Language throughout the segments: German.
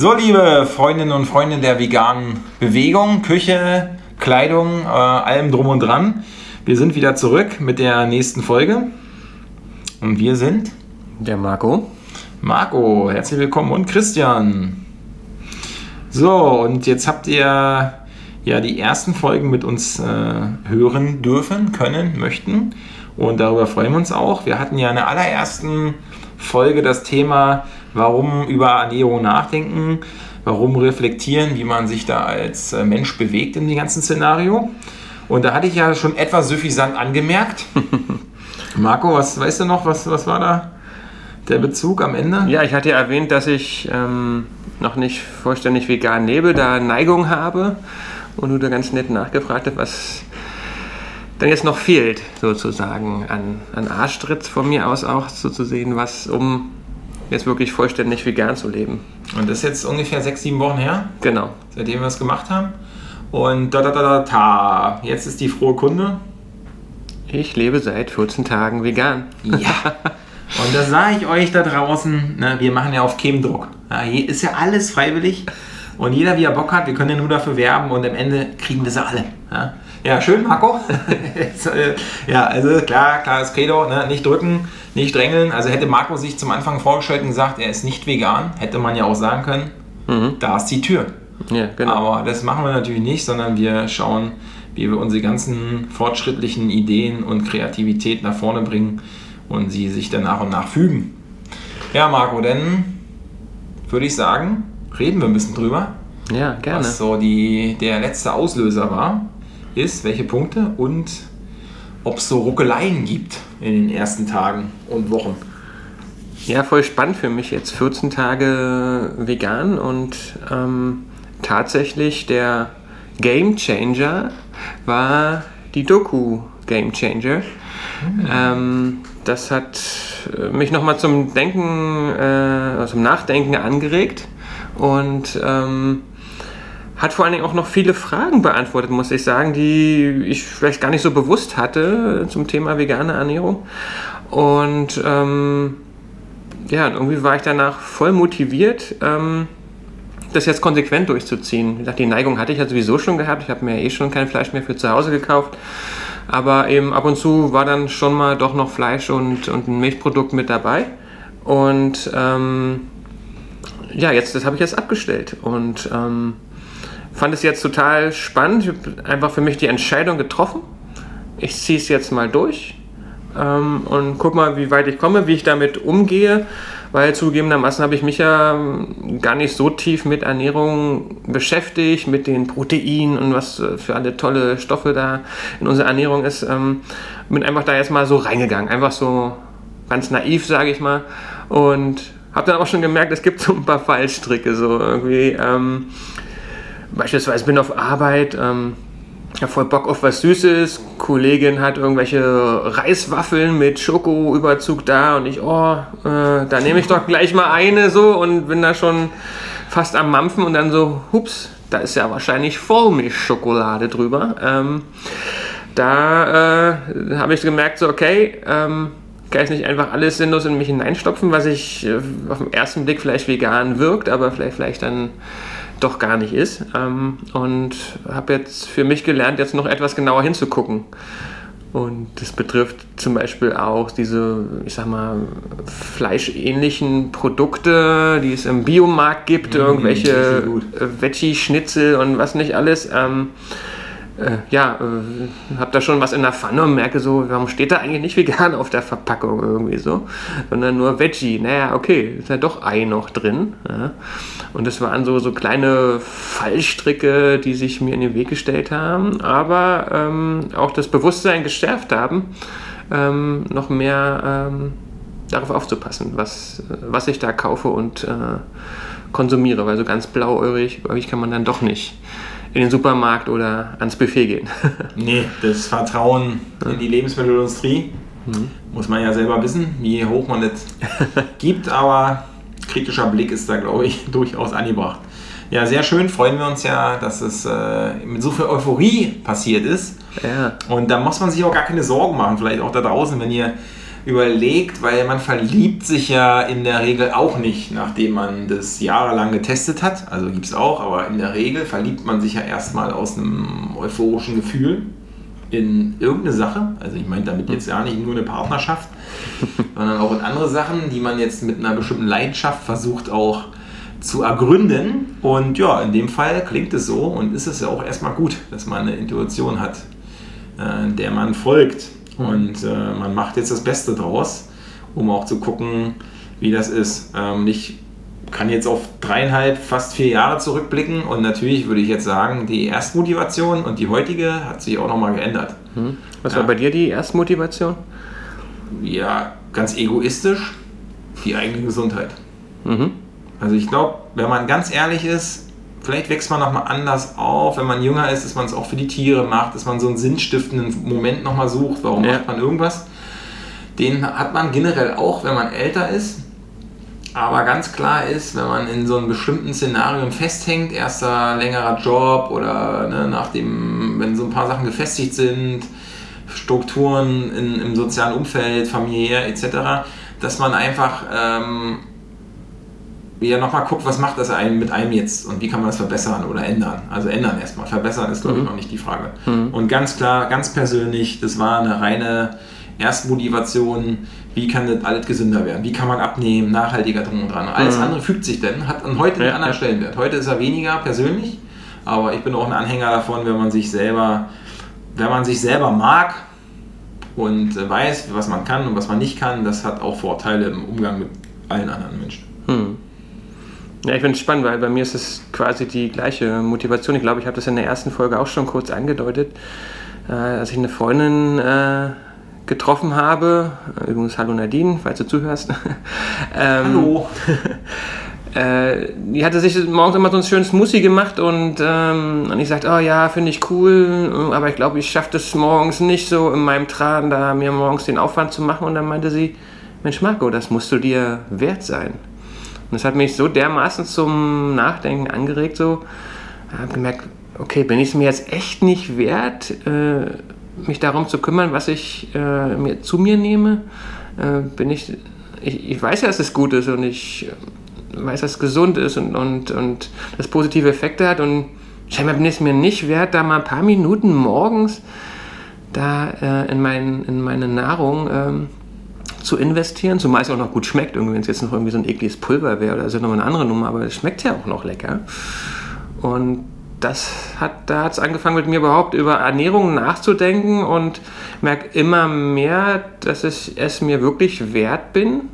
So, liebe Freundinnen und Freunde der veganen Bewegung, Küche, Kleidung, äh, allem drum und dran. Wir sind wieder zurück mit der nächsten Folge. Und wir sind der Marco. Marco, herzlich willkommen und Christian. So, und jetzt habt ihr ja die ersten Folgen mit uns äh, hören dürfen, können, möchten. Und darüber freuen wir uns auch. Wir hatten ja in der allerersten Folge das Thema, warum über Ernährung nachdenken, warum reflektieren, wie man sich da als äh, Mensch bewegt in dem ganzen Szenario. Und da hatte ich ja schon etwas suffisant angemerkt. Marco, was weißt du noch, was, was war da der Bezug am Ende? Ja, ich hatte ja erwähnt, dass ich ähm, noch nicht vollständig vegan lebe, da Neigung habe. Und du da ganz nett nachgefragt hast, was dann jetzt noch fehlt, sozusagen, an, an Arschtritt von mir aus auch so zu sehen, was, um jetzt wirklich vollständig vegan zu leben. Und das ist jetzt ungefähr sechs, sieben Wochen her? Genau. Seitdem wir es gemacht haben. Und da, da, da, da, ta. Jetzt ist die frohe Kunde. Ich lebe seit 14 Tagen vegan. Ja. Und das sage ich euch da draußen, ne, wir machen ja auf Chemdruck. Ja, ist ja alles freiwillig. Und jeder, wie er Bock hat, wir können ja nur dafür werben und am Ende kriegen wir sie alle. Ja, ja schön, Marco. Äh, ja, also klar, klares Credo, ne? nicht drücken, nicht drängeln. Also hätte Marco sich zum Anfang vorgestellt und gesagt, er ist nicht vegan, hätte man ja auch sagen können, mhm. da ist die Tür. Ja, genau. Aber das machen wir natürlich nicht, sondern wir schauen, wie wir unsere ganzen fortschrittlichen Ideen und Kreativität nach vorne bringen und sie sich dann nach und nach fügen. Ja, Marco, dann würde ich sagen, reden wir ein bisschen drüber. Ja, gerne. Was so die, der letzte Auslöser war, ist, welche Punkte und ob es so Ruckeleien gibt in den ersten Tagen und Wochen. Ja, voll spannend für mich jetzt 14 Tage vegan und ähm, tatsächlich der Game Changer war die Doku Game Changer. Mhm. Ähm, das hat mich nochmal zum Denken, äh, zum Nachdenken angeregt und ähm, hat vor allen Dingen auch noch viele Fragen beantwortet, muss ich sagen, die ich vielleicht gar nicht so bewusst hatte zum Thema vegane Ernährung. Und ähm, ja, irgendwie war ich danach voll motiviert, ähm, das jetzt konsequent durchzuziehen. Wie gesagt, die Neigung hatte ich ja sowieso schon gehabt. Ich habe mir eh schon kein Fleisch mehr für zu Hause gekauft. Aber eben ab und zu war dann schon mal doch noch Fleisch und, und ein Milchprodukt mit dabei. Und ähm, ja, jetzt, das habe ich jetzt abgestellt und ähm, fand es jetzt total spannend. Ich habe einfach für mich die Entscheidung getroffen. Ich ziehe es jetzt mal durch ähm, und guck mal, wie weit ich komme, wie ich damit umgehe, weil zugegebenermaßen habe ich mich ja ähm, gar nicht so tief mit Ernährung beschäftigt, mit den Proteinen und was für alle tolle Stoffe da in unserer Ernährung ist. Ähm, bin einfach da jetzt mal so reingegangen, einfach so ganz naiv, sage ich mal, und habe dann auch schon gemerkt, es gibt so ein paar Fallstricke, so irgendwie. Ähm, beispielsweise bin auf Arbeit, ähm, habe voll Bock auf was Süßes. Kollegin hat irgendwelche Reiswaffeln mit Schokoüberzug da und ich, oh, äh, da nehme ich doch gleich mal eine so und bin da schon fast am Mampfen und dann so, hups, da ist ja wahrscheinlich Vollmilchschokolade drüber. Ähm, da äh, habe ich gemerkt, so, okay, ähm, kann ich nicht einfach alles sinnlos in mich hineinstopfen, was ich äh, auf den ersten Blick vielleicht vegan wirkt, aber vielleicht, vielleicht dann doch gar nicht ist. Ähm, und habe jetzt für mich gelernt, jetzt noch etwas genauer hinzugucken. Und das betrifft zum Beispiel auch diese, ich sag mal, fleischähnlichen Produkte, die es im Biomarkt gibt, mmh, irgendwelche Veggie-Schnitzel und was nicht alles. Ähm, äh, ja, äh, habe da schon was in der Pfanne und merke so, warum steht da eigentlich nicht vegan auf der Verpackung irgendwie so, sondern nur Veggie. Naja, okay, ist ja doch Ei noch drin. Ja. Und das waren so, so kleine Fallstricke, die sich mir in den Weg gestellt haben, aber ähm, auch das Bewusstsein gestärkt haben, ähm, noch mehr ähm, darauf aufzupassen, was, was ich da kaufe und äh, konsumiere, weil so ganz blauäugig kann man dann doch nicht in den Supermarkt oder ans Buffet gehen. nee, das Vertrauen in die Lebensmittelindustrie mhm. muss man ja selber wissen, wie hoch man das gibt, aber kritischer Blick ist da, glaube ich, durchaus angebracht. Ja, sehr schön. Freuen wir uns ja, dass es äh, mit so viel Euphorie passiert ist. Ja. Und da muss man sich auch gar keine Sorgen machen. Vielleicht auch da draußen, wenn ihr überlegt, weil man verliebt sich ja in der Regel auch nicht, nachdem man das jahrelang getestet hat. Also gibt es auch, aber in der Regel verliebt man sich ja erstmal aus einem euphorischen Gefühl in irgendeine Sache. Also ich meine damit jetzt ja nicht nur eine Partnerschaft, sondern auch in andere Sachen, die man jetzt mit einer bestimmten Leidenschaft versucht auch zu ergründen. Und ja, in dem Fall klingt es so und ist es ja auch erstmal gut, dass man eine Intuition hat, äh, der man folgt. Und äh, man macht jetzt das Beste draus, um auch zu gucken, wie das ist. Ähm, ich kann jetzt auf dreieinhalb, fast vier Jahre zurückblicken und natürlich würde ich jetzt sagen, die Erstmotivation und die heutige hat sich auch nochmal geändert. Hm. Was ja. war bei dir die Erstmotivation? Ja, ganz egoistisch, die eigene Gesundheit. Mhm. Also ich glaube, wenn man ganz ehrlich ist, vielleicht wächst man nochmal anders auf, wenn man jünger ist, dass man es auch für die Tiere macht, dass man so einen sinnstiftenden Moment nochmal sucht, warum ja. macht man irgendwas. Den hat man generell auch, wenn man älter ist. Aber ganz klar ist, wenn man in so einem bestimmten Szenario festhängt, erster längerer Job oder ne, nachdem, wenn so ein paar Sachen gefestigt sind, Strukturen in, im sozialen Umfeld, familiär etc., dass man einfach ähm, ja nochmal guckt, was macht das einem mit einem jetzt und wie kann man das verbessern oder ändern. Also ändern erstmal. Verbessern ist, glaube ich, mhm. noch nicht die Frage. Mhm. Und ganz klar, ganz persönlich, das war eine reine Erstmotivation, wie kann das alles gesünder werden, wie kann man abnehmen, nachhaltiger drum und dran. Alles mhm. andere fügt sich denn, hat heute ja, einen anderen ja. Stellenwert. Heute ist er weniger persönlich, aber ich bin auch ein Anhänger davon, wenn man sich selber, wenn man sich selber mag und weiß, was man kann und was man nicht kann, das hat auch Vorteile im Umgang mit allen anderen Menschen. Mhm. Ja, ich finde es spannend, weil bei mir ist es quasi die gleiche Motivation. Ich glaube, ich habe das in der ersten Folge auch schon kurz angedeutet, äh, als ich eine Freundin äh, getroffen habe. Übrigens, hallo Nadine, falls du zuhörst. ähm, hallo. äh, die hatte sich morgens immer so ein schönes Smoothie gemacht und, ähm, und ich sagte, oh ja, finde ich cool, aber ich glaube, ich schaffe das morgens nicht so in meinem Tran, da mir morgens den Aufwand zu machen. Und dann meinte sie, Mensch Marco, das musst du dir wert sein. Und das hat mich so dermaßen zum Nachdenken angeregt, so, habe gemerkt, okay, bin ich es mir jetzt echt nicht wert, äh, mich darum zu kümmern, was ich äh, mir zu mir nehme? Äh, bin ich, ich, ich weiß ja, dass es gut ist und ich weiß, dass es gesund ist und, und, und das positive Effekte hat und scheinbar bin ich es mir nicht wert, da mal ein paar Minuten morgens da äh, in, mein, in meine Nahrung ähm, zu investieren, zumal es auch noch gut schmeckt. Irgendwie, wenn es jetzt noch irgendwie so ein ekliges Pulver wäre oder so nochmal eine andere Nummer, aber es schmeckt ja auch noch lecker. Und das hat, da hat es angefangen mit mir überhaupt über Ernährung nachzudenken und merke immer mehr, dass ich es mir wirklich wert bin,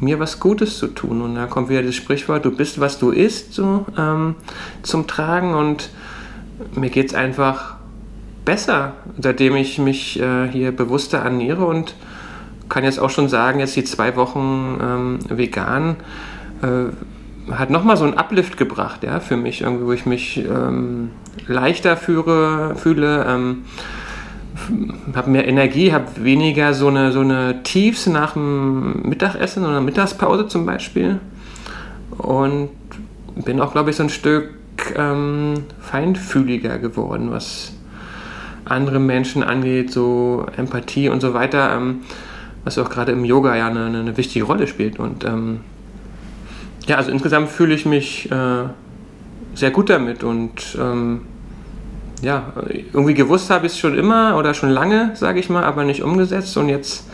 mir was Gutes zu tun. Und da kommt wieder das Sprichwort, du bist, was du isst, so, ähm, zum Tragen. Und mir geht es einfach besser, seitdem ich mich äh, hier bewusster ernähre und kann jetzt auch schon sagen, jetzt die zwei Wochen ähm, vegan äh, hat nochmal so einen Uplift gebracht, ja, für mich, irgendwie, wo ich mich ähm, leichter führe, fühle, ähm, habe mehr Energie, habe weniger so eine, so eine Tiefs nach dem Mittagessen oder Mittagspause zum Beispiel und bin auch, glaube ich, so ein Stück ähm, feinfühliger geworden, was andere Menschen angeht, so Empathie und so weiter. Ähm, was auch gerade im Yoga ja eine, eine wichtige Rolle spielt. Und ähm, ja, also insgesamt fühle ich mich äh, sehr gut damit und ähm, ja, irgendwie gewusst habe ich es schon immer oder schon lange, sage ich mal, aber nicht umgesetzt und jetzt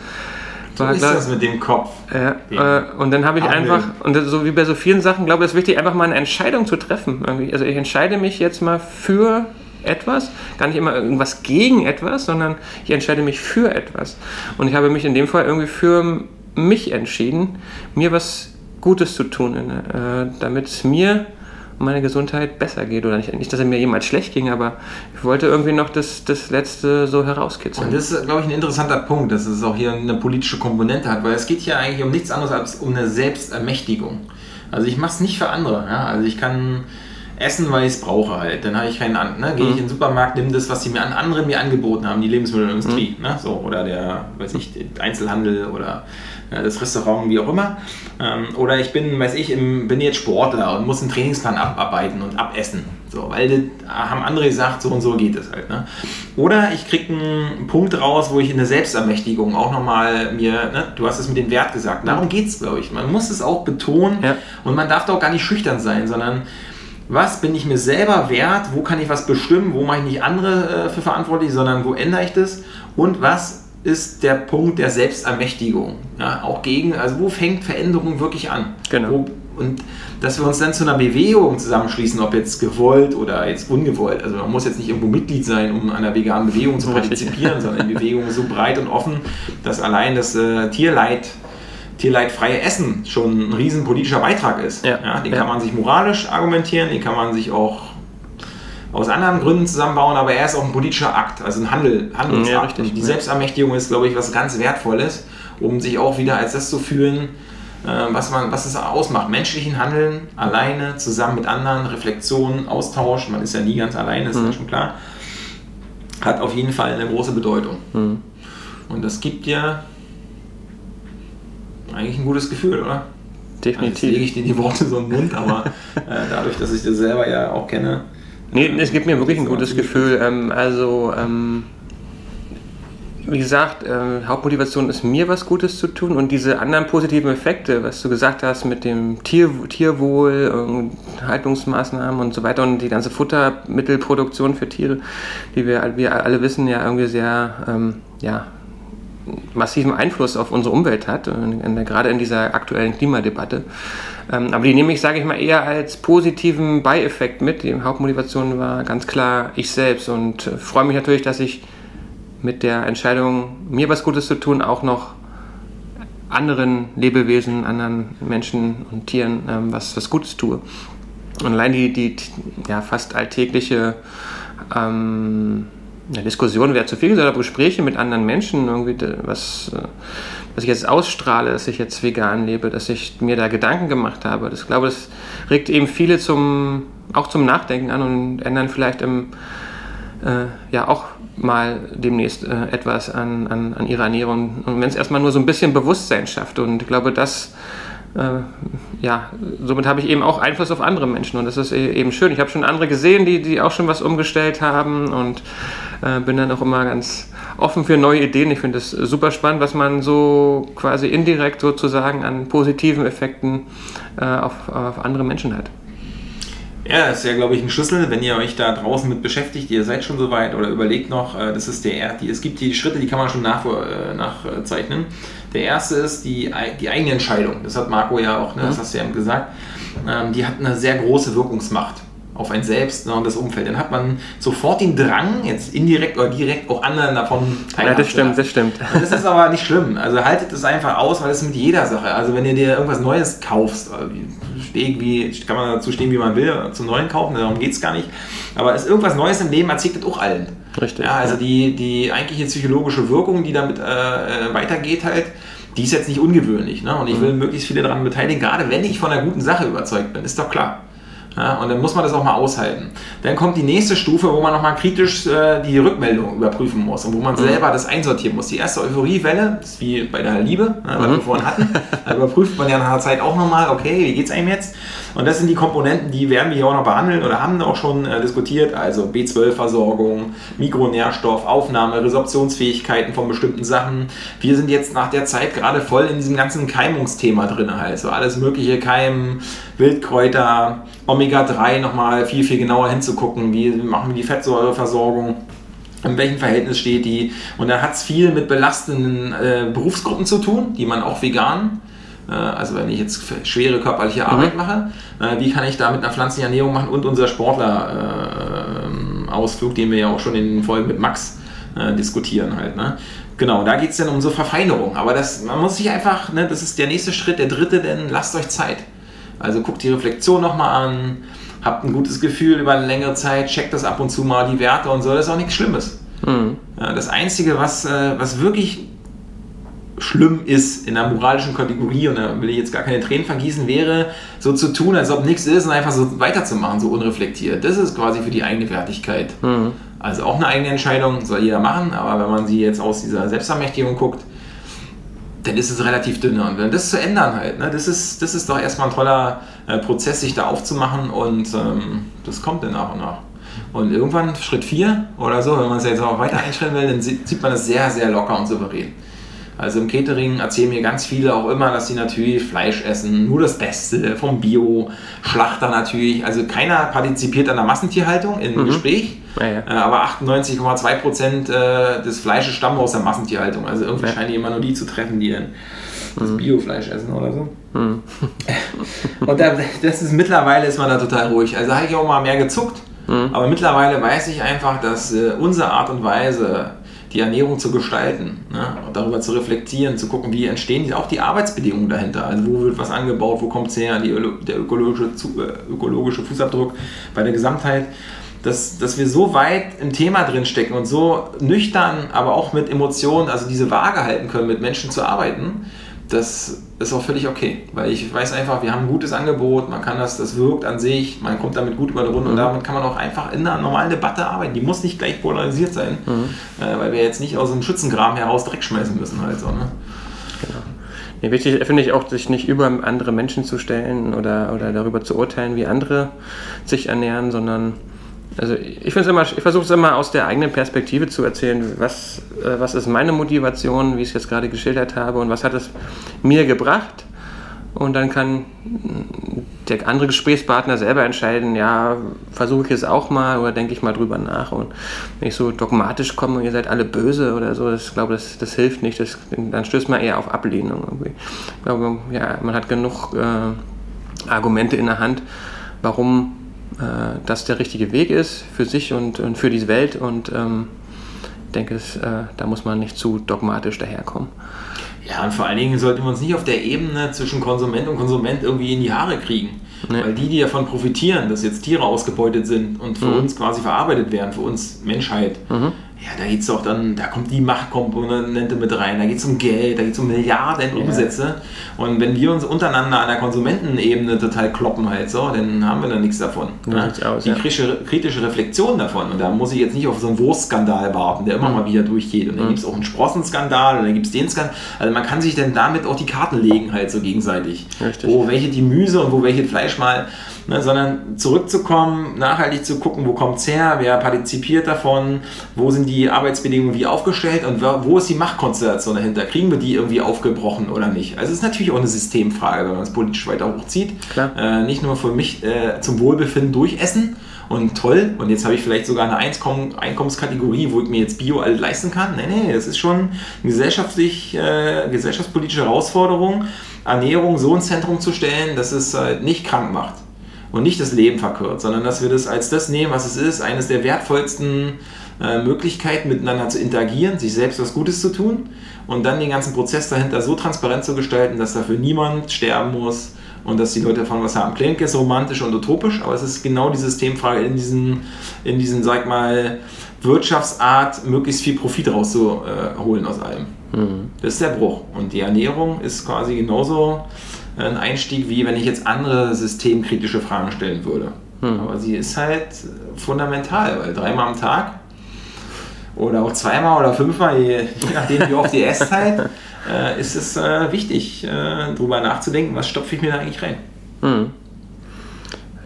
so ist das mit dem Kopf. Äh, äh, und dann habe ich einfach, und so wie bei so vielen Sachen, glaube ich, es ist wichtig, einfach mal eine Entscheidung zu treffen. Irgendwie. Also ich entscheide mich jetzt mal für etwas, gar nicht immer irgendwas gegen etwas, sondern ich entscheide mich für etwas. Und ich habe mich in dem Fall irgendwie für mich entschieden, mir was Gutes zu tun, äh, damit es mir und meine Gesundheit besser geht. Oder nicht, nicht, dass es mir jemals schlecht ging, aber ich wollte irgendwie noch das, das Letzte so herauskitzeln. Und das ist, glaube ich, ein interessanter Punkt, dass es auch hier eine politische Komponente hat, weil es geht hier eigentlich um nichts anderes als um eine Selbstermächtigung. Also ich mache es nicht für andere. Ja? Also ich kann essen, weil ich es brauche halt. Dann habe ich keinen an. Ne? Gehe ich mhm. in den Supermarkt, nehme das, was die mir an, andere mir angeboten haben, die Lebensmittelindustrie. Mhm. Ne? So, oder der, weiß ich, Einzelhandel oder ja, das Restaurant, wie auch immer. Ähm, oder ich bin, weiß ich, im, bin jetzt Sportler und muss einen Trainingsplan abarbeiten und abessen. So, weil das haben andere gesagt, so und so geht es halt. Ne? Oder ich kriege einen Punkt raus, wo ich in der Selbstermächtigung auch nochmal mir, ne, du hast es mit dem Wert gesagt, darum geht es, glaube ich. Man muss es auch betonen Ja. und man darf da auch gar nicht schüchtern sein, sondern was bin ich mir selber wert, wo kann ich was bestimmen, wo mache ich nicht andere äh, für verantwortlich, sondern wo ändere ich das und was ist der Punkt der Selbstermächtigung. Ja, auch gegen, also wo fängt Veränderung wirklich an? Genau. Wo, und dass wir uns dann zu einer Bewegung zusammenschließen, ob jetzt gewollt oder jetzt ungewollt. Also man muss jetzt nicht irgendwo Mitglied sein, um an einer veganen Bewegung zu partizipieren, sondern die Bewegung ist so breit und offen, dass allein das äh, Tierleid, tierleidfreie Essen schon ein riesen politischer Beitrag ist. Ja. den Ja. kann man sich moralisch argumentieren, den kann man sich auch aus anderen Gründen zusammenbauen, aber er ist auch ein politischer Akt, also ein Handel, Handelsakt. Ja, die Ja. Selbstermächtigung ist, glaube ich, was ganz Wertvolles, um sich auch wieder als das zu fühlen, äh, was, man, was es ausmacht. Menschlichen Handeln, alleine, zusammen mit anderen, Reflexion, Austausch, man ist ja nie ganz alleine, ist ja schon klar, hat auf jeden Fall eine große Bedeutung. Mhm. Und das gibt dir eigentlich ein gutes Gefühl, oder? Also jetzt lege Definitiv. ich dir die Worte so den Mund, aber äh, dadurch, dass ich das selber ja auch kenne, Nee, es gibt mir wirklich ein gutes Gefühl. Ähm, also, ähm, wie gesagt, äh, Hauptmotivation ist mir was Gutes zu tun und diese anderen positiven Effekte, was du gesagt hast mit dem Tier, Tierwohl, äh, Haltungsmaßnahmen und so weiter und die ganze Futtermittelproduktion für Tiere, die wir, wir alle wissen, ja irgendwie sehr, ähm, ja, massiven Einfluss auf unsere Umwelt hat, äh, gerade in dieser aktuellen Klimadebatte. Ähm, aber die nehme ich, sage ich mal, eher als positiven Beieffekt mit. Die Hauptmotivation war ganz klar ich selbst und äh, freue mich natürlich, dass ich mit der Entscheidung, mir was Gutes zu tun, auch noch anderen Lebewesen, anderen Menschen und Tieren ähm, was, was Gutes tue. Und allein die, die ja, fast alltägliche ähm, ja, Diskussion wäre zu viel gesagt, aber Gespräche mit anderen Menschen, irgendwie, was, äh, was ich jetzt ausstrahle, dass ich jetzt vegan lebe, dass ich mir da Gedanken gemacht habe. Das glaube, das regt eben viele zum, auch zum Nachdenken an und ändern vielleicht im, äh, ja auch mal demnächst äh, etwas an, an, an ihrer Ernährung. Und wenn es erstmal nur so ein bisschen Bewusstsein schafft. Und ich glaube, das, ja, somit habe ich eben auch Einfluss auf andere Menschen. Und das ist e- eben schön. Ich habe schon andere gesehen, die, die auch schon was umgestellt haben und äh, bin dann auch immer ganz offen für neue Ideen. Ich finde es super spannend, was man so quasi indirekt sozusagen an positiven Effekten äh, auf, auf andere Menschen hat. Ja, das ist ja, glaube ich, ein Schlüssel, wenn ihr euch da draußen mit beschäftigt, ihr seid schon soweit oder überlegt noch, äh, das ist der er- die, es gibt die Schritte, die kann man schon nach, äh, nachzeichnen. Der erste ist die, die eigene Entscheidung. Das hat Marco ja auch, ne, das hast du ja gesagt. Ähm, die hat eine sehr große Wirkungsmacht auf ein Selbst ne, und das Umfeld. Dann hat man sofort den Drang, jetzt indirekt oder direkt auch anderen davon Ja, teilhaben das zu stimmt, das stimmt. Und das ist aber nicht schlimm. Also haltet es einfach aus, weil es mit jeder Sache. Also wenn ihr dir irgendwas Neues kaufst, äh, steh wie, kann man dazu stehen, wie man will, zum Neuen kaufen, darum geht es gar nicht. Aber ist irgendwas Neues im Leben, erzählt das auch allen. Richtig, Ja, also ja. die, die eigentliche psychologische Wirkung, die damit äh, äh, weitergeht halt, die ist jetzt nicht ungewöhnlich. Ne? Und ich will möglichst viele daran beteiligen, gerade wenn ich von einer guten Sache überzeugt bin, ist doch klar. Ja, und dann muss man das auch mal aushalten. Dann kommt die nächste Stufe, wo man nochmal kritisch äh, die Rückmeldung überprüfen muss und wo man selber das einsortieren muss. Die erste Euphoriewelle, ist wie bei der Liebe, ne, was wir vorhin hatten. Da überprüft man ja nach einer Zeit auch nochmal, okay, wie geht's einem jetzt? Und das sind die Komponenten, die werden wir hier auch noch behandeln oder haben auch schon äh, diskutiert. Also B12-Versorgung, Mikronährstoff, Aufnahme, Resorptionsfähigkeiten von bestimmten Sachen. Wir sind jetzt nach der Zeit gerade voll in diesem ganzen Keimungsthema drin halt. So alles mögliche Keimen, Wildkräuter, Omega-3 nochmal viel, viel genauer hinzugucken. Wie machen wir die Fettsäureversorgung? in welchem Verhältnis steht die. Und da hat es viel mit belastenden äh, Berufsgruppen zu tun, die man auch vegan, also wenn ich jetzt schwere körperliche Arbeit mache, äh, wie kann ich da mit einer pflanzlichen Ernährung machen und unser Sportler-Ausflug, den wir ja auch schon in den Folgen mit Max äh, diskutieren halt. Ne? Genau, da geht es dann um so Verfeinerung. Aber das, man muss sich einfach, ne, das ist der nächste Schritt, der dritte, denn lasst euch Zeit. Also guckt die Reflexion nochmal an, habt ein gutes Gefühl über eine längere Zeit, checkt das ab und zu mal, die Werte und so, das ist auch nichts Schlimmes. Mhm. Das Einzige, was, äh, was wirklich schlimm ist in der moralischen Kategorie, und da will ich jetzt gar keine Tränen vergießen, wäre so zu tun, als ob nichts ist und einfach so weiterzumachen, so unreflektiert. Das ist quasi für die eigene Wertigkeit. Mhm. Also auch eine eigene Entscheidung, soll jeder machen, aber wenn man sie jetzt aus dieser Selbstermächtigung guckt, dann ist es relativ dünner. Und das zu ändern halt, ne, das, ist, das ist doch erstmal ein toller äh, Prozess, sich da aufzumachen und ähm, das kommt dann nach und nach. Und irgendwann Schritt 4 oder so, wenn man es jetzt auch weiter einschreiben will, dann sieht man das sehr, sehr locker und souverän. Also im Catering erzählen mir ganz viele auch immer, dass sie natürlich Fleisch essen, nur das Beste vom Bio, Schlachter natürlich. Also keiner partizipiert an der Massentierhaltung im mhm. Gespräch, ja, ja. Äh, aber 98,2 Prozent äh, des Fleisches stammen aus der Massentierhaltung. Also irgendwie ja. scheinen die immer nur die zu treffen, die dann das mhm. Biofleisch essen oder so. Mhm. Und da, das ist mittlerweile ist man da total ruhig. Also habe ich auch mal mehr gezuckt. Mhm. Aber mittlerweile weiß ich einfach, dass äh, unsere Art und Weise, die Ernährung zu gestalten ne? darüber zu reflektieren, zu gucken, wie entstehen auch die Arbeitsbedingungen dahinter. Also wo wird was angebaut, wo kommt es her, die, der ökologische, äh, ökologische Fußabdruck bei der Gesamtheit. Dass, dass wir so weit im Thema drin stecken und so nüchtern, aber auch mit Emotionen, also diese Waage halten können, mit Menschen zu arbeiten, das ist auch völlig okay, weil ich weiß einfach, wir haben ein gutes Angebot, man kann das, das wirkt an sich, man kommt damit gut über die Runde mhm. und damit kann man auch einfach in einer normalen Debatte arbeiten. Die muss nicht gleich polarisiert sein, mhm. äh, weil wir jetzt nicht aus dem Schützengraben heraus Dreck schmeißen müssen halt so. Ne? Genau. Ja, wichtig finde ich auch, sich nicht über andere Menschen zu stellen oder, oder darüber zu urteilen, wie andere sich ernähren, sondern also ich ich versuche es immer aus der eigenen Perspektive zu erzählen, was, äh, was ist meine Motivation, wie ich es jetzt gerade geschildert habe und was hat es mir gebracht. Und dann kann der andere Gesprächspartner selber entscheiden, ja, versuche ich es auch mal oder denke ich mal drüber nach. Und wenn ich so dogmatisch komme und ihr seid alle böse oder so, das, ich glaube, das, das hilft nicht. Das, dann stößt man eher auf Ablehnung. Irgendwie. Ich glaube, ja, man hat genug äh, Argumente in der Hand, warum äh, das der richtige Weg ist für sich und, und für diese Welt. Und ähm, ich denke, es, äh, da muss man nicht zu dogmatisch daherkommen. Ja, und vor allen Dingen sollten wir uns nicht auf der Ebene zwischen Konsument und Konsument irgendwie in die Haare kriegen. Nee. Weil die, die davon profitieren, dass jetzt Tiere ausgebeutet sind und für mhm. uns quasi verarbeitet werden, für uns Menschheit, mhm. Ja, da geht es doch dann, da kommt die Machtkomponente mit rein, da geht es um Geld, da geht es um Milliarden Umsätze. Ja. Und wenn wir uns untereinander an der Konsumentenebene total kloppen halt so, dann haben wir da nichts davon. Ja, ne? aus, die ja. kritische, kritische, Reflexion davon. Und da muss ich jetzt nicht auf so einen Wurstskandal warten, der immer mhm. mal wieder durchgeht. Und dann mhm. gibt es auch einen Sprossenskandal und dann gibt es den Skandal. Also man kann sich dann damit auch die Karten legen halt so gegenseitig. Richtig. Wo welche Gemüse und wo welches Fleisch mal ne, sondern zurückzukommen, nachhaltig zu gucken, wo kommt es her, wer partizipiert davon, wo sind die Arbeitsbedingungen wie aufgestellt und wo ist die Machtkonstellation dahinter? Kriegen wir die irgendwie aufgebrochen oder nicht? Also es ist natürlich auch eine Systemfrage, wenn man es politisch weiter hochzieht. Äh, nicht nur für mich äh, zum Wohlbefinden durchessen, und toll, und jetzt habe ich vielleicht sogar eine Einkomm Einkommenskategorie, wo ich mir jetzt Bio alles leisten kann. Nee, nee, das ist schon eine gesellschaftlich, äh, gesellschaftspolitische Herausforderung, Ernährung so ins Zentrum zu stellen, dass es halt nicht krank macht und nicht das Leben verkürzt, sondern dass wir das als das nehmen, was es ist, eines der wertvollsten äh, Möglichkeiten miteinander zu interagieren, sich selbst was Gutes zu tun und dann den ganzen Prozess dahinter so transparent zu gestalten, dass dafür niemand sterben muss und dass die Leute davon was haben. Klingt jetzt romantisch und utopisch, aber es ist genau die Systemfrage in diesen, in diesen, sag mal, Wirtschaftsart, möglichst viel Profit rauszuholen aus allem. Mhm. Das ist der Bruch. Und die Ernährung ist quasi genauso ein Einstieg, wie wenn ich jetzt andere systemkritische Fragen stellen würde. Hm. Aber sie ist halt fundamental, weil dreimal am Tag oder auch zweimal oder fünfmal, je, nachdem wie oft die Esszeit, äh, ist es äh, wichtig, äh, darüber nachzudenken, was stopfe ich mir da eigentlich rein. Hm.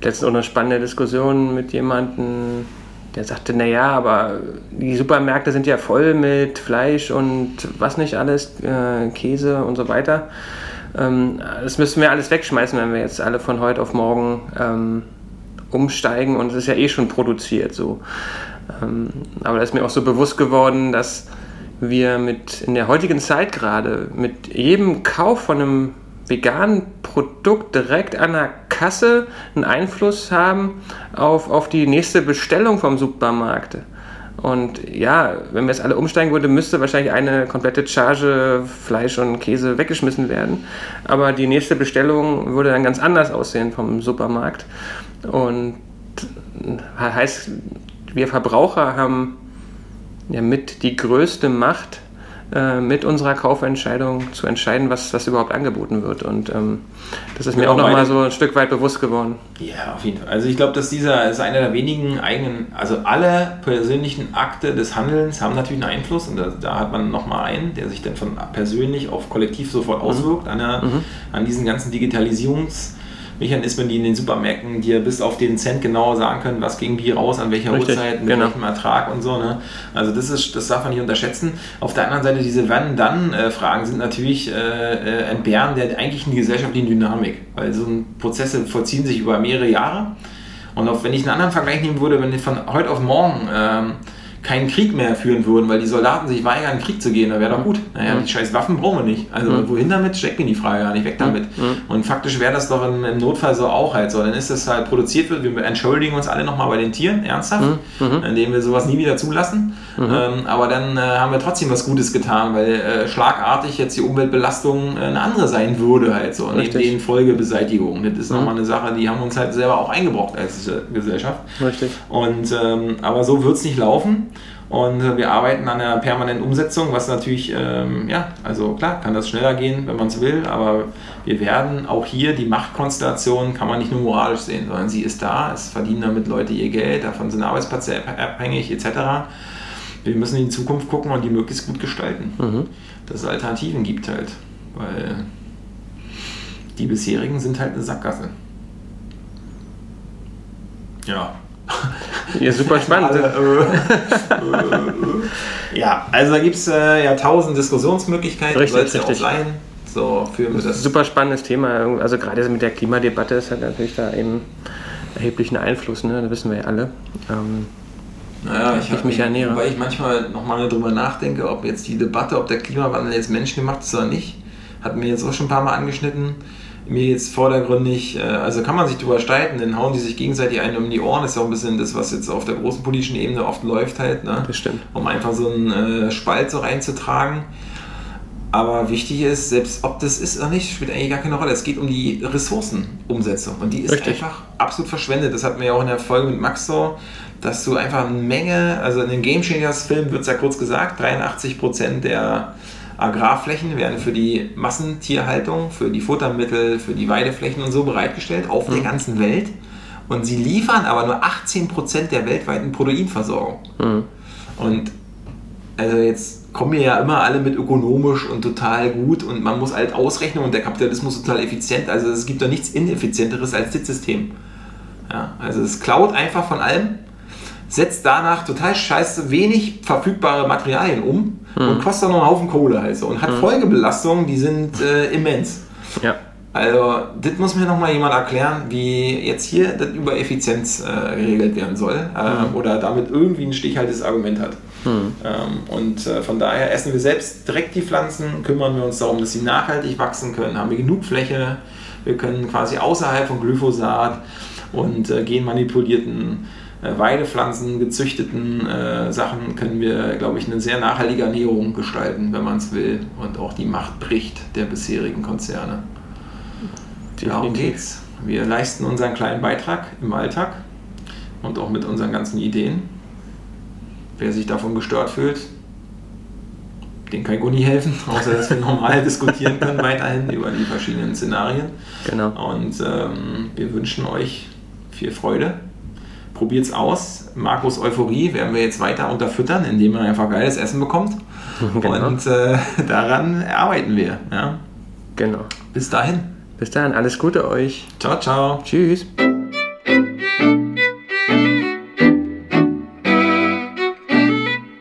Letztens auch eine spannende Diskussion mit jemandem, der sagte, naja, aber die Supermärkte sind ja voll mit Fleisch und was nicht alles, äh, Käse und so weiter. Ähm, das müssen wir alles wegschmeißen, wenn wir jetzt alle von heute auf morgen ähm, umsteigen und es ist ja eh schon produziert so. Ähm, aber da ist mir auch so bewusst geworden, dass wir mit in der heutigen Zeit gerade mit jedem Kauf von einem veganen Produkt direkt an der Kasse einen Einfluss haben auf, auf die nächste Bestellung vom Supermarkt. Und ja, wenn wir es alle umsteigen würden, müsste wahrscheinlich eine komplette Charge Fleisch und Käse weggeschmissen werden. Aber die nächste Bestellung würde dann ganz anders aussehen vom Supermarkt. Und heißt, wir Verbraucher haben ja mit die größte Macht, äh, mit unserer Kaufentscheidung zu entscheiden, was, was überhaupt angeboten wird. Und ähm, das ist mir Genau, auch nochmal so ein Stück weit bewusst geworden. Ja, auf jeden Fall. Also ich glaube, dass dieser ist einer der wenigen eigenen, also alle persönlichen Akte des Handelns haben natürlich einen Einfluss und da, da hat man nochmal einen, der sich dann von persönlich auf kollektiv sofort auswirkt an, der, an diesen ganzen Digitalisierungsmechanismen, die in den Supermärkten dir bis auf den Cent genau sagen können, was ging wie raus, an welcher Richtig, Uhrzeit, mit genau. welchem Ertrag und so. Ne? Also das ist, das darf man nicht unterschätzen. Auf der anderen Seite diese Wann-Dann-Fragen sind natürlich äh, äh, entbehren der eigentlichen gesellschaftlichen Dynamik, weil so Prozesse vollziehen sich über mehrere Jahre. Und auch wenn ich einen anderen Vergleich nehmen würde, wenn wir von heute auf morgen ähm, keinen Krieg mehr führen würden, weil die Soldaten sich weigern, in den Krieg zu gehen, dann wäre doch gut. Naja, die scheiß Waffen brauchen wir nicht. Also wohin damit, steckt mir die Frage gar nicht, weg damit. Und faktisch wäre das doch im, im Notfall so auch halt so. Dann ist das halt produziert wird, wir entschuldigen uns alle nochmal bei den Tieren, ernsthaft, indem wir sowas nie wieder zulassen. Ähm, aber dann äh, haben wir trotzdem was Gutes getan, weil äh, schlagartig jetzt die Umweltbelastung äh, eine andere sein würde halt so. Neben Richtig. den Folgebeseitigung. Das ist nochmal eine Sache, die haben uns halt selber auch eingebrockt als äh, Gesellschaft. Richtig. Und, ähm, aber so wird es nicht laufen. Und äh, wir arbeiten an einer permanenten Umsetzung, was natürlich, ähm, ja, also klar, kann das schneller gehen, wenn man es will, aber wir werden auch hier die Machtkonstellation kann man nicht nur moralisch sehen, sondern sie ist da, es verdienen damit Leute ihr Geld, davon sind Arbeitsplätze ab- abhängig etc. Wir müssen in die Zukunft gucken und die möglichst gut gestalten, dass es Alternativen gibt halt, weil die bisherigen sind halt eine Sackgasse. Ja, Ja, super spannend. alle, äh, äh, äh. ja, also da gibt es äh, ja tausend Diskussionsmöglichkeiten, Richtig, soll es ja richtig. sein. So, wir das. Super spannendes Thema. Also gerade mit der Klimadebatte ist halt natürlich da eben erheblichen Einfluss, ne? das wissen wir ja alle. Ähm, Naja, ich, ich mich ernähre. Weil ich manchmal nochmal darüber nachdenke, ob jetzt die Debatte, ob der Klimawandel jetzt menschengemacht ist oder nicht, hatten wir jetzt auch schon ein paar Mal angeschnitten. Mir jetzt vordergründig, äh, also kann man sich drüber streiten, dann hauen die sich gegenseitig einen um die Ohren. Das ist ja auch ein bisschen das, was jetzt auf der großen politischen Ebene oft läuft halt. Ne? Das stimmt. Um einfach so einen äh, Spalt so reinzutragen. Aber wichtig ist, selbst ob das ist oder nicht, spielt eigentlich gar keine Rolle. Es geht um die Ressourcenumsetzung. Und die ist Richtig. einfach absolut verschwendet. Das hatten wir ja auch in der Folge mit Max so, dass du einfach eine Menge, also in den Game Changers Film wird es ja kurz gesagt, 83% der Agrarflächen werden für die Massentierhaltung, für die Futtermittel, für die Weideflächen und so bereitgestellt auf der ganzen Welt. Und sie liefern aber nur 18% der weltweiten Proteinversorgung. Und also jetzt kommen wir ja immer alle mit ökonomisch und total gut und man muss halt ausrechnen und der Kapitalismus ist total effizient. Also es gibt doch nichts ineffizienteres als das System. Ja, also es klaut einfach von allem, setzt danach total scheiße wenig verfügbare Materialien um und kostet noch einen Haufen Kohle halt so und hat Folgebelastungen, die sind äh, immens. Ja. Also, das muss mir nochmal jemand erklären, wie jetzt hier das über Effizienz äh, geregelt werden soll äh, oder damit irgendwie ein stichhaltiges Argument hat. Ähm, und äh, von daher essen wir selbst direkt die Pflanzen, kümmern wir uns darum, dass sie nachhaltig wachsen können, haben wir genug Fläche, wir können quasi außerhalb von Glyphosat und äh, genmanipulierten Weidepflanzen, gezüchteten äh, Sachen können wir, glaube ich, eine sehr nachhaltige Ernährung gestalten, wenn man es will und auch die Macht bricht der bisherigen Konzerne. Darum Definitiv. geht's. Wir leisten unseren kleinen Beitrag im Alltag und auch mit unseren ganzen Ideen. Wer sich davon gestört fühlt, den kann nie helfen, außer dass wir normal diskutieren können weiterhin über die verschiedenen Szenarien. Genau. Und ähm, wir wünschen euch viel Freude. Probiert's aus. Markus Euphorie werden wir jetzt weiter unterfüttern, indem er einfach geiles Essen bekommt. Genau. Und äh, daran arbeiten wir. Ja. Genau. Bis dahin. Bis dahin, alles Gute euch. Ciao, ciao. Tschüss.